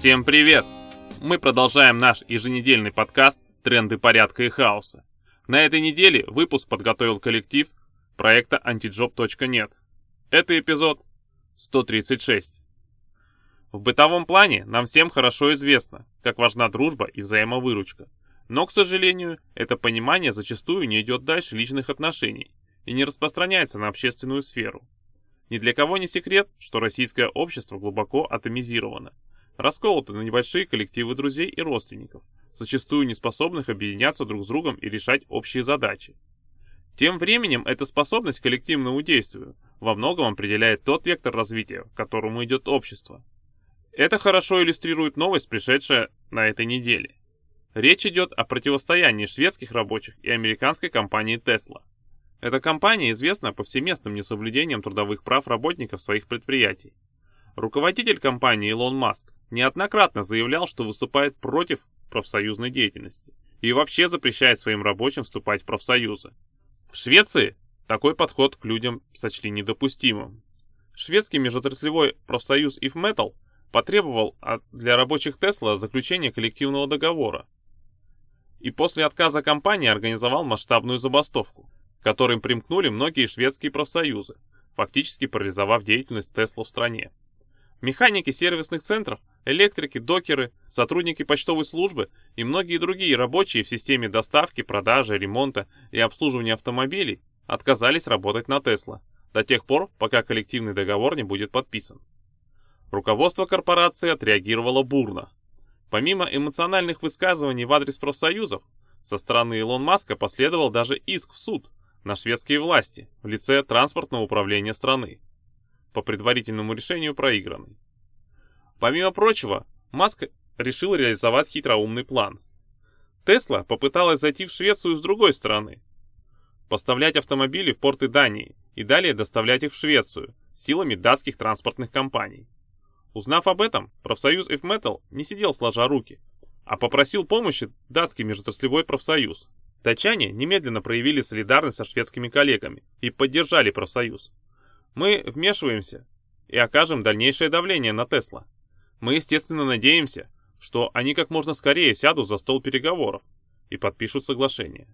Всем привет! Мы продолжаем наш еженедельный подкаст «Тренды порядка и хаоса». На этой неделе выпуск подготовил коллектив проекта antijob.net. Это эпизод 136. В бытовом плане нам всем хорошо известно, как важна дружба и взаимовыручка. Но, к сожалению, это понимание зачастую не идет дальше личных отношений и не распространяется на общественную сферу. Ни для кого не секрет, что российское общество глубоко атомизировано, расколото на небольшие коллективы друзей и родственников, зачастую не способных объединяться друг с другом и решать общие задачи. Тем временем эта способность к коллективному действию во многом определяет тот вектор развития, к которому идет общество. Это хорошо иллюстрирует новость, пришедшая на этой неделе. Речь идет о противостоянии шведских рабочих и американской компании Tesla. Эта компания известна повсеместным несоблюдением трудовых прав работников своих предприятий. Руководитель компании Илон Маск неоднократно заявлял, что выступает против профсоюзной деятельности и вообще запрещает своим рабочим вступать в профсоюзы. В Швеции такой подход к людям сочли недопустимым. Шведский межотраслевой профсоюз If Metal потребовал для рабочих Тесла заключения коллективного договора. И после отказа компании организовал масштабную забастовку, к которым примкнули многие шведские профсоюзы, фактически парализовав деятельность Тесла в стране. Механики сервисных центров, электрики, докеры, сотрудники почтовой службы и многие другие рабочие в системе доставки, продажи, ремонта и обслуживания автомобилей отказались работать на Тесла до тех пор, пока коллективный договор не будет подписан. Руководство корпорации отреагировало бурно. Помимо эмоциональных высказываний в адрес профсоюзов, со стороны Илон Маска последовал даже иск в суд на шведские власти в лице транспортного управления страны по предварительному решению проигранный. Помимо прочего, Маск решил реализовать хитроумный план. Тесла попыталась зайти в Швецию с другой стороны. Поставлять автомобили в порты Дании и далее доставлять их в Швецию силами датских транспортных компаний. Узнав об этом, профсоюз F-Metal не сидел сложа руки, а попросил помощи датский межотраслевой профсоюз. Датчане немедленно проявили солидарность со шведскими коллегами и поддержали профсоюз. Мы вмешиваемся и окажем дальнейшее давление на Тесла. Мы, естественно, надеемся, что они как можно скорее сядут за стол переговоров и подпишут соглашение.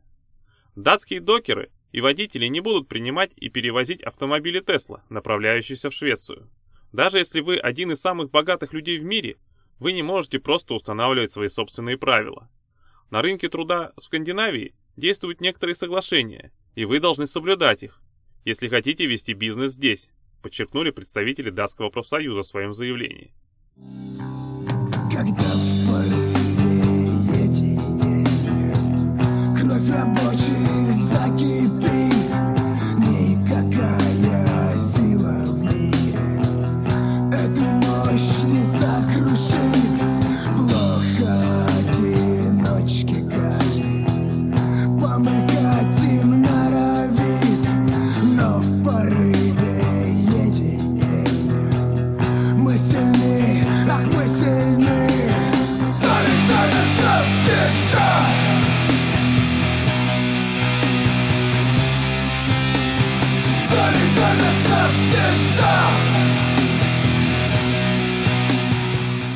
Датские докеры и водители не будут принимать и перевозить автомобили Тесла, направляющиеся в Швецию. Даже если вы один из самых богатых людей в мире, вы не можете просто устанавливать свои собственные правила. На рынке труда в Скандинавии действуют некоторые соглашения, и вы должны соблюдать их, если хотите вести бизнес здесь, подчеркнули представители датского профсоюза в своем заявлении. Когда в порыве единения кровь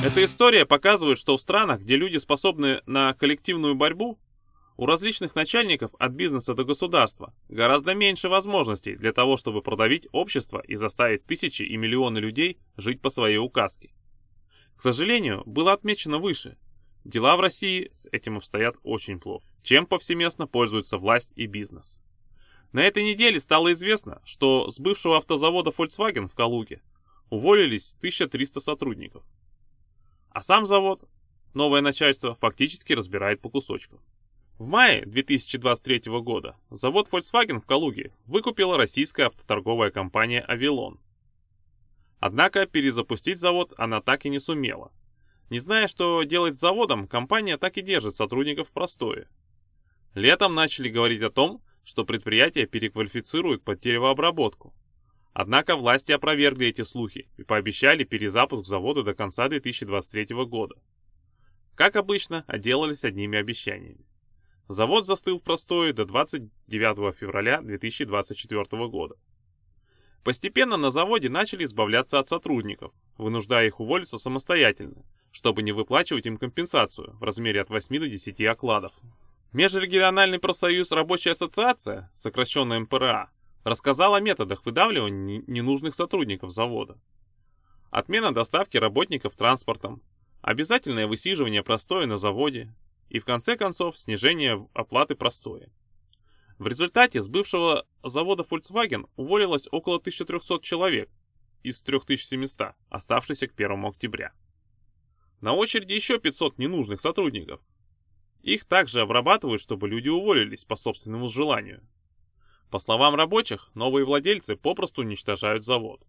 Эта история показывает, что в странах, где люди способны на коллективную борьбу, у различных начальников от бизнеса до государства гораздо меньше возможностей для того, чтобы продавить общество и заставить тысячи и миллионы людей жить по своей указке. К сожалению, было отмечено выше, дела в России с этим обстоят очень плохо, чем повсеместно пользуются власть и бизнес. На этой неделе стало известно, что с бывшего автозавода Volkswagen в Калуге уволились 1300 сотрудников. А сам завод, новое начальство, фактически разбирает по кусочкам. В мае 2023 года завод Volkswagen в Калуге выкупила российская автоторговая компания «Авилон». Однако перезапустить завод она так и не сумела. Не зная, что делать с заводом, компания так и держит сотрудников в простое. Летом начали говорить о том, что предприятие переквалифицируют под деревообработку. Однако власти опровергли эти слухи и пообещали перезапуск завода до конца 2023 года. Как обычно, отделались одними обещаниями. Завод застыл в простое до 29 февраля 2024 года. Постепенно на заводе начали избавляться от сотрудников, вынуждая их уволиться самостоятельно, чтобы не выплачивать им компенсацию в размере от 8 до 10 окладов. Межрегиональный профсоюз Рабочая ассоциация, сокращенная МПРА, рассказал о методах выдавливания ненужных сотрудников завода. Отмена доставки работников транспортом, обязательное высиживание простоя на заводе и, в конце концов, снижение оплаты простоя. В результате с бывшего завода Volkswagen уволилось около 1300 человек из 3700, оставшихся к 1 октября. На очереди еще 500 ненужных сотрудников. Их также обрабатывают, чтобы люди уволились по собственному желанию. По словам рабочих, новые владельцы попросту уничтожают завод.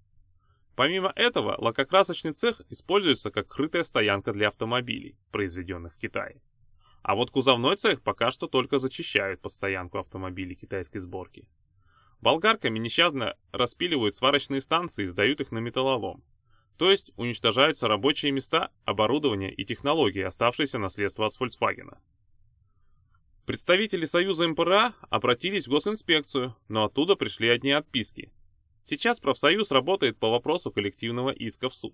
Помимо этого, лакокрасочный цех используется как крытая стоянка для автомобилей, произведенных в Китае. А вот кузовной цех пока что только зачищают под стоянку автомобилей китайской сборки. Болгарками несчастно распиливают сварочные станции и сдают их на металлолом. То есть уничтожаются рабочие места, оборудование и технологии, оставшиеся наследство от Volkswagen. Представители Союза МПРА обратились в госинспекцию, но оттуда пришли одни отписки. Сейчас профсоюз работает по вопросу коллективного иска в суд.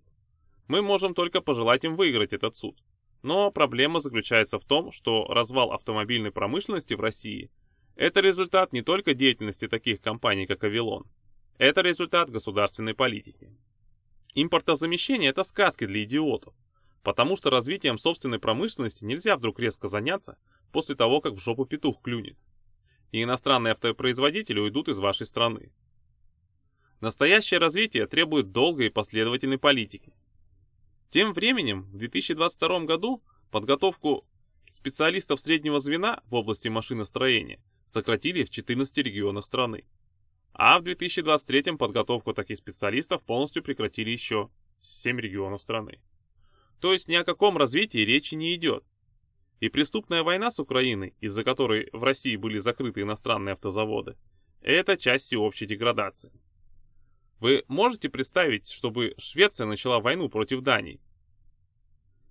Мы можем только пожелать им выиграть этот суд. Но проблема заключается в том, что развал автомобильной промышленности в России – это результат не только деятельности таких компаний, как Авилон. Это результат государственной политики. Импортозамещение – это сказки для идиотов, потому что развитием собственной промышленности нельзя вдруг резко заняться после того, как в жопу петух клюнет. И иностранные автопроизводители уйдут из вашей страны. Настоящее развитие требует долгой и последовательной политики. Тем временем, в 2022 году подготовку специалистов среднего звена в области машиностроения сократили в 14 регионах страны. А в 2023 подготовку таких специалистов полностью прекратили еще 7 регионов страны. То есть ни о каком развитии речи не идет. И преступная война с Украиной, из-за которой в России были закрыты иностранные автозаводы, это часть всеобщей деградации. Вы можете представить, чтобы Швеция начала войну против Дании?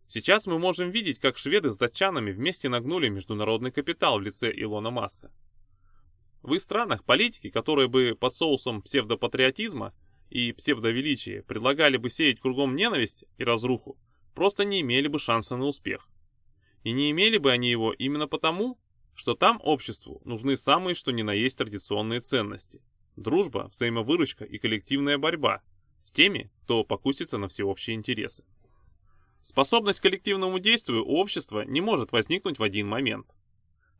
Сейчас мы можем видеть, как шведы с датчанами вместе нагнули международный капитал в лице Илона Маска. В их странах политики, которые бы под соусом псевдопатриотизма и псевдовеличия предлагали бы сеять кругом ненависть и разруху, просто не имели бы шанса на успех. И не имели бы они его именно потому, что там обществу нужны самые что ни на есть традиционные ценности – дружба, взаимовыручка и коллективная борьба с теми, кто покусится на всеобщие интересы. Способность к коллективному действию у общества не может возникнуть в один момент.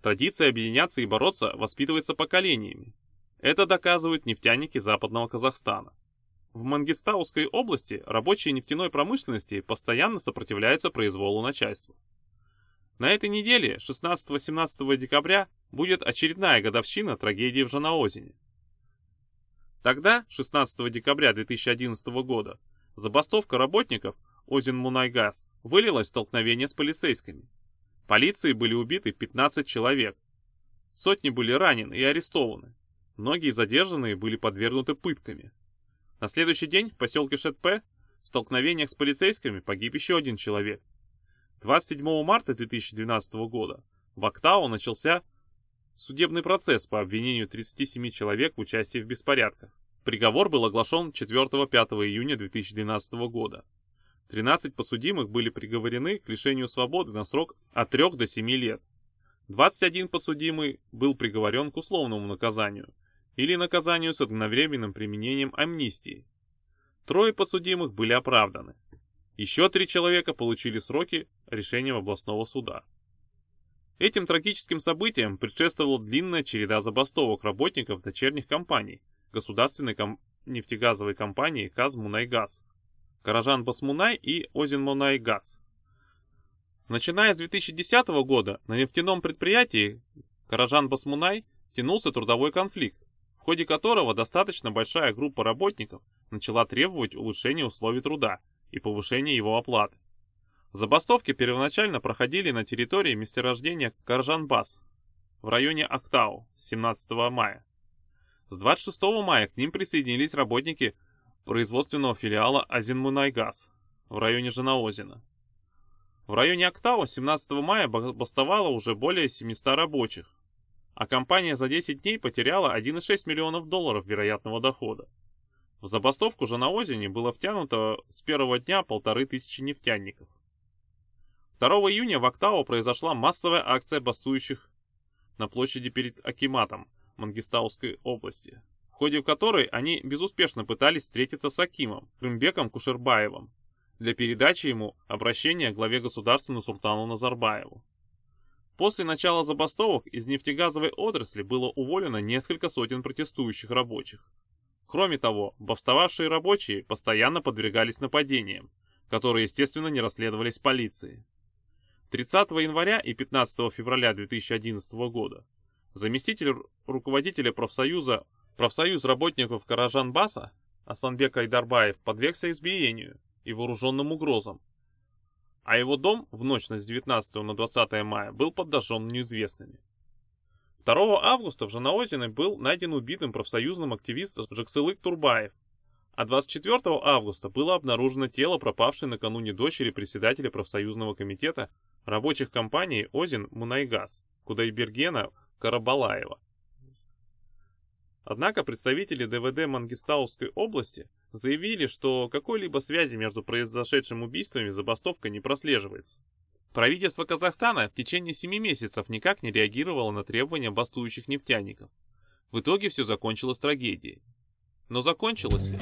Традиция объединяться и бороться воспитывается поколениями. Это доказывают нефтяники западного Казахстана. В Мангистауской области рабочие нефтяной промышленности постоянно сопротивляются произволу начальства. На этой неделе, 16-18 декабря, будет очередная годовщина трагедии в Жанаозене. Тогда, 16 декабря 2011 года, забастовка работников Озин Мунайгаз вылилась в столкновение с полицейскими. Полиции были убиты 15 человек. Сотни были ранены и арестованы. Многие задержанные были подвергнуты пытками. На следующий день в поселке Шетпе в столкновениях с полицейскими погиб еще один человек. 27 марта 2012 года в Актау начался Судебный процесс по обвинению 37 человек в участии в беспорядках. Приговор был оглашен 4-5 июня 2012 года. 13 подсудимых были приговорены к лишению свободы на срок от 3 до 7 лет. 21 подсудимый был приговорен к условному наказанию или наказанию с одновременным применением амнистии. Трое подсудимых были оправданы. Еще три человека получили сроки решением областного суда. Этим трагическим событиям предшествовала длинная череда забастовок работников дочерних компаний государственной ком... нефтегазовой компании «Казмунайгаз», «Каражан Басмунай» и «Озин Мунайгаз». Начиная с 2010 года на нефтяном предприятии «Каражан Басмунай» тянулся трудовой конфликт, ходе которого достаточно большая группа работников начала требовать улучшения условий труда и повышения его оплаты. Забастовки первоначально проходили на территории месторождения Каржанбас в районе Актау с 17 мая. С 26 мая к ним присоединились работники производственного филиала Азинмунайгаз в районе Жанаозина. В районе Актау 17 мая бастовало уже более 700 рабочих, а компания за 10 дней потеряла 1,6 миллионов долларов вероятного дохода. В забастовку Жанаозине было втянуто с первого дня полторы тысячи нефтяников. 2 июня в Октау произошла массовая акция бастующих на площади перед Акиматом Мангистауской области, в ходе которой они безуспешно пытались встретиться с Акимом Крымбеком Кушербаевым для передачи ему обращения главе государства Нусултану Назарбаеву. После начала забастовок из нефтегазовой отрасли было уволено несколько сотен протестующих рабочих. Кроме того, бастовавшие рабочие постоянно подвергались нападениям, которые, естественно, не расследовались полицией. 30 января и 15 февраля 2011 года заместитель руководителя профсоюза профсоюз работников Каражан-Баса Асланбек Айдарбаев подвергся избиению и вооруженным угрозам, а его дом в ночь с 19 на 20 мая был подожжен неизвестными. 2 августа в Жанаозине был найден убитым профсоюзным активистом Жаксылык Турбаев, а 24 августа было обнаружено тело пропавшей накануне дочери председателя профсоюзного комитета рабочих компаний Озин Мунайгаз Кудайбергена Карабалаева. Однако представители ДВД Мангистауской области заявили, что какой-либо связи между произошедшим убийствами и забастовкой не прослеживается. Правительство Казахстана в течение 7 месяцев никак не реагировало на требования бастующих нефтяников. В итоге все закончилось трагедией. Но закончилось ли?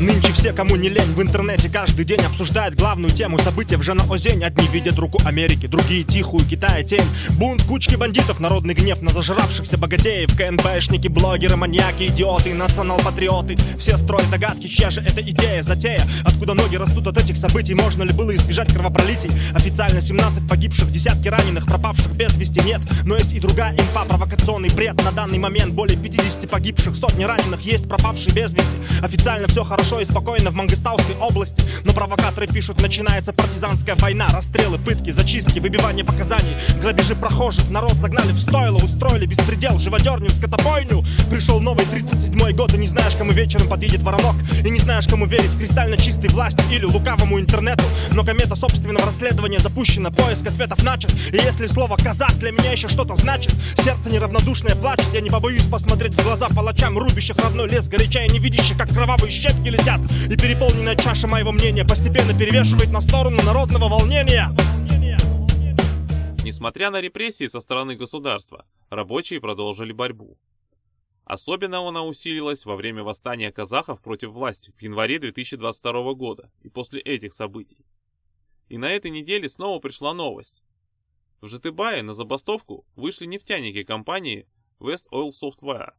Нынче все, кому не лень, в интернете каждый день обсуждают главную тему события в Жанаозень. Одни видят руку Америки, другие тихую Китая тень. Бунт, кучки бандитов, народный гнев на зажравшихся богатеев. КНБшники, блогеры, маньяки, идиоты, национал-патриоты. Все строят догадки, чья же это идея, затея. Откуда ноги растут от этих событий, можно ли было избежать кровопролитий? Официально 17 погибших, десятки раненых, пропавших без вести нет. Но есть и другая инфа, провокационный бред. На данный момент более 50 погибших, сотни раненых, есть пропавшие без вести. Официально все хорошо хорошо и спокойно в Мангостауской области. Но провокаторы пишут, начинается партизанская война Расстрелы, пытки, зачистки, выбивание показаний. Грабежи прохожих, народ загнали в стойло Устроили беспредел, живодерню, скотобойню. Пришел новый 37-й год И не знаешь, кому вечером подъедет воронок. И не знаешь, кому верить, кристально чистой власти Или лукавому интернету. Но комета собственного расследования запущена Поиск ответов начат. И если слово «казак» для меня еще что-то значит Сердце неравнодушное плачет. Я не побоюсь посмотреть в глаза палачам Рубящих родной лес, горячая не видящих, как кровавые щепки летят И переполненная чаша моего мнения Постепенно перевешивает на сторону народного волнения Несмотря на репрессии со стороны государства, рабочие продолжили борьбу. Особенно она усилилась во время восстания казахов против власти в январе 2022 года и после этих событий. И на этой неделе снова пришла новость. В Житыбае на забастовку вышли нефтяники компании West Oil Software.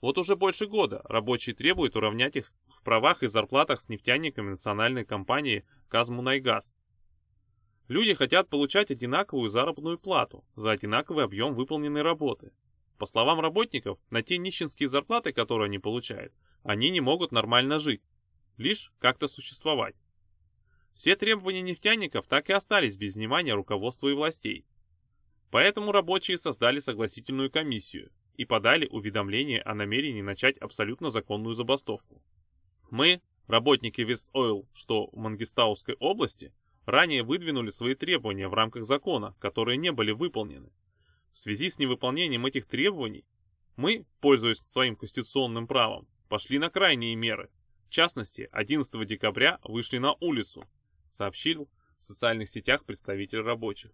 Вот уже больше года рабочие требуют уравнять их в правах и зарплатах с нефтяниками национальной компании «Казмунайгаз». Люди хотят получать одинаковую заработную плату за одинаковый объем выполненной работы. По словам работников, на те нищенские зарплаты, которые они получают, они не могут нормально жить, лишь как-то существовать. Все требования нефтяников так и остались без внимания руководства и властей. Поэтому рабочие создали согласительную комиссию, и подали уведомление о намерении начать абсолютно законную забастовку. Мы, работники West Oil, что в Мангистауской области, ранее выдвинули свои требования в рамках закона, которые не были выполнены. В связи с невыполнением этих требований, мы, пользуясь своим конституционным правом, пошли на крайние меры. В частности, 11 декабря вышли на улицу, сообщил в социальных сетях представитель рабочих.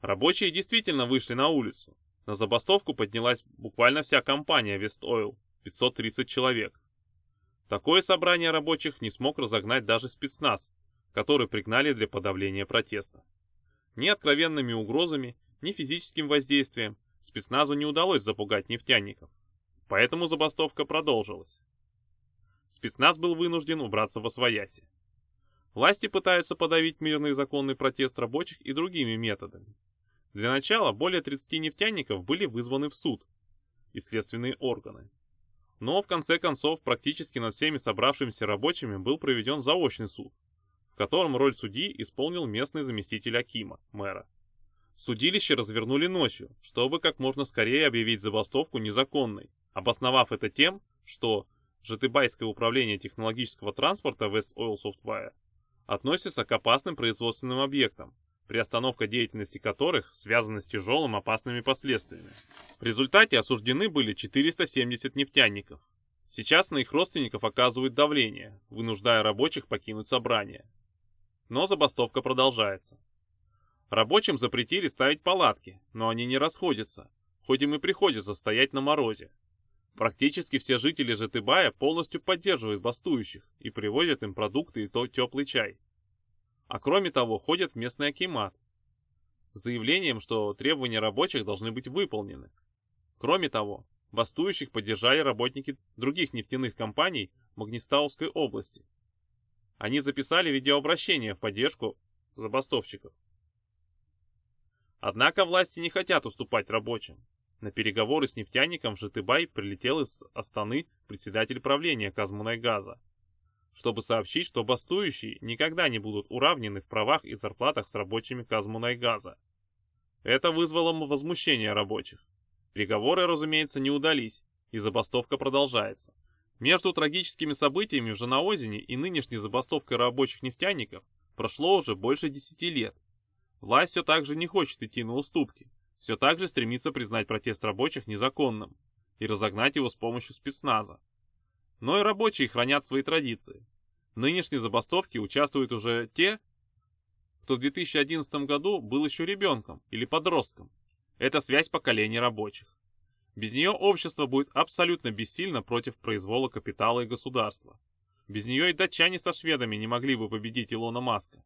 Рабочие действительно вышли на улицу, на забастовку поднялась буквально вся компания West Oil, 530 человек. Такое собрание рабочих не смог разогнать даже спецназ, который пригнали для подавления протеста. Ни откровенными угрозами, ни физическим воздействием спецназу не удалось запугать нефтяников. Поэтому забастовка продолжилась. Спецназ был вынужден убраться во свояси. Власти пытаются подавить мирный законный протест рабочих и другими методами. Для начала более 30 нефтяников были вызваны в суд и следственные органы. Но в конце концов практически над всеми собравшимися рабочими был проведен заочный суд, в котором роль судьи исполнил местный заместитель Акима, мэра. Судилище развернули ночью, чтобы как можно скорее объявить забастовку незаконной, обосновав это тем, что Житыбайское управление технологического транспорта West Oil Software относится к опасным производственным объектам, приостановка деятельности которых связана с тяжелым опасными последствиями. В результате осуждены были 470 нефтяников. Сейчас на их родственников оказывают давление, вынуждая рабочих покинуть собрание. Но забастовка продолжается. Рабочим запретили ставить палатки, но они не расходятся, хоть им и приходится стоять на морозе. Практически все жители Житыбая полностью поддерживают бастующих и привозят им продукты и то теплый чай. А кроме того, ходят в местный акимат с заявлением, что требования рабочих должны быть выполнены. Кроме того, бастующих поддержали работники других нефтяных компаний Магнистауской области. Они записали видеообращение в поддержку забастовщиков. Однако власти не хотят уступать рабочим. На переговоры с нефтяником в Житыбай прилетел из Астаны председатель правления Казмунайгаза, чтобы сообщить, что бастующие никогда не будут уравнены в правах и зарплатах с рабочими Казмунайгаза. Это вызвало возмущение рабочих. Переговоры, разумеется, не удались, и забастовка продолжается. Между трагическими событиями в Жанаозене и нынешней забастовкой рабочих нефтяников прошло уже больше десяти лет. Власть все так же не хочет идти на уступки, все так же стремится признать протест рабочих незаконным и разогнать его с помощью спецназа. Но и рабочие хранят свои традиции. В нынешней забастовке участвуют уже те, кто в 2011 году был еще ребенком или подростком. Это связь поколений рабочих. Без нее общество будет абсолютно бессильно против произвола капитала и государства. Без нее и датчане со шведами не могли бы победить Илона Маска.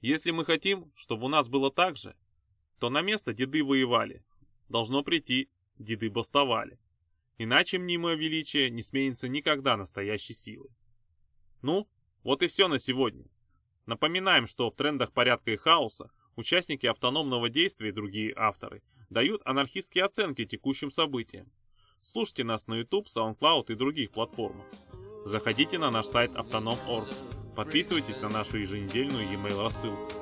Если мы хотим, чтобы у нас было так же, то на место деды воевали. Должно прийти, деды бастовали. Иначе мнимое величие не сменится никогда настоящей силой. Ну, вот и все на сегодня. Напоминаем, что в трендах порядка и хаоса участники автономного действия и другие авторы дают анархистские оценки текущим событиям. Слушайте нас на YouTube, SoundCloud и других платформах. Заходите на наш сайт autonom.org. Подписывайтесь на нашу еженедельную e-mail рассылку.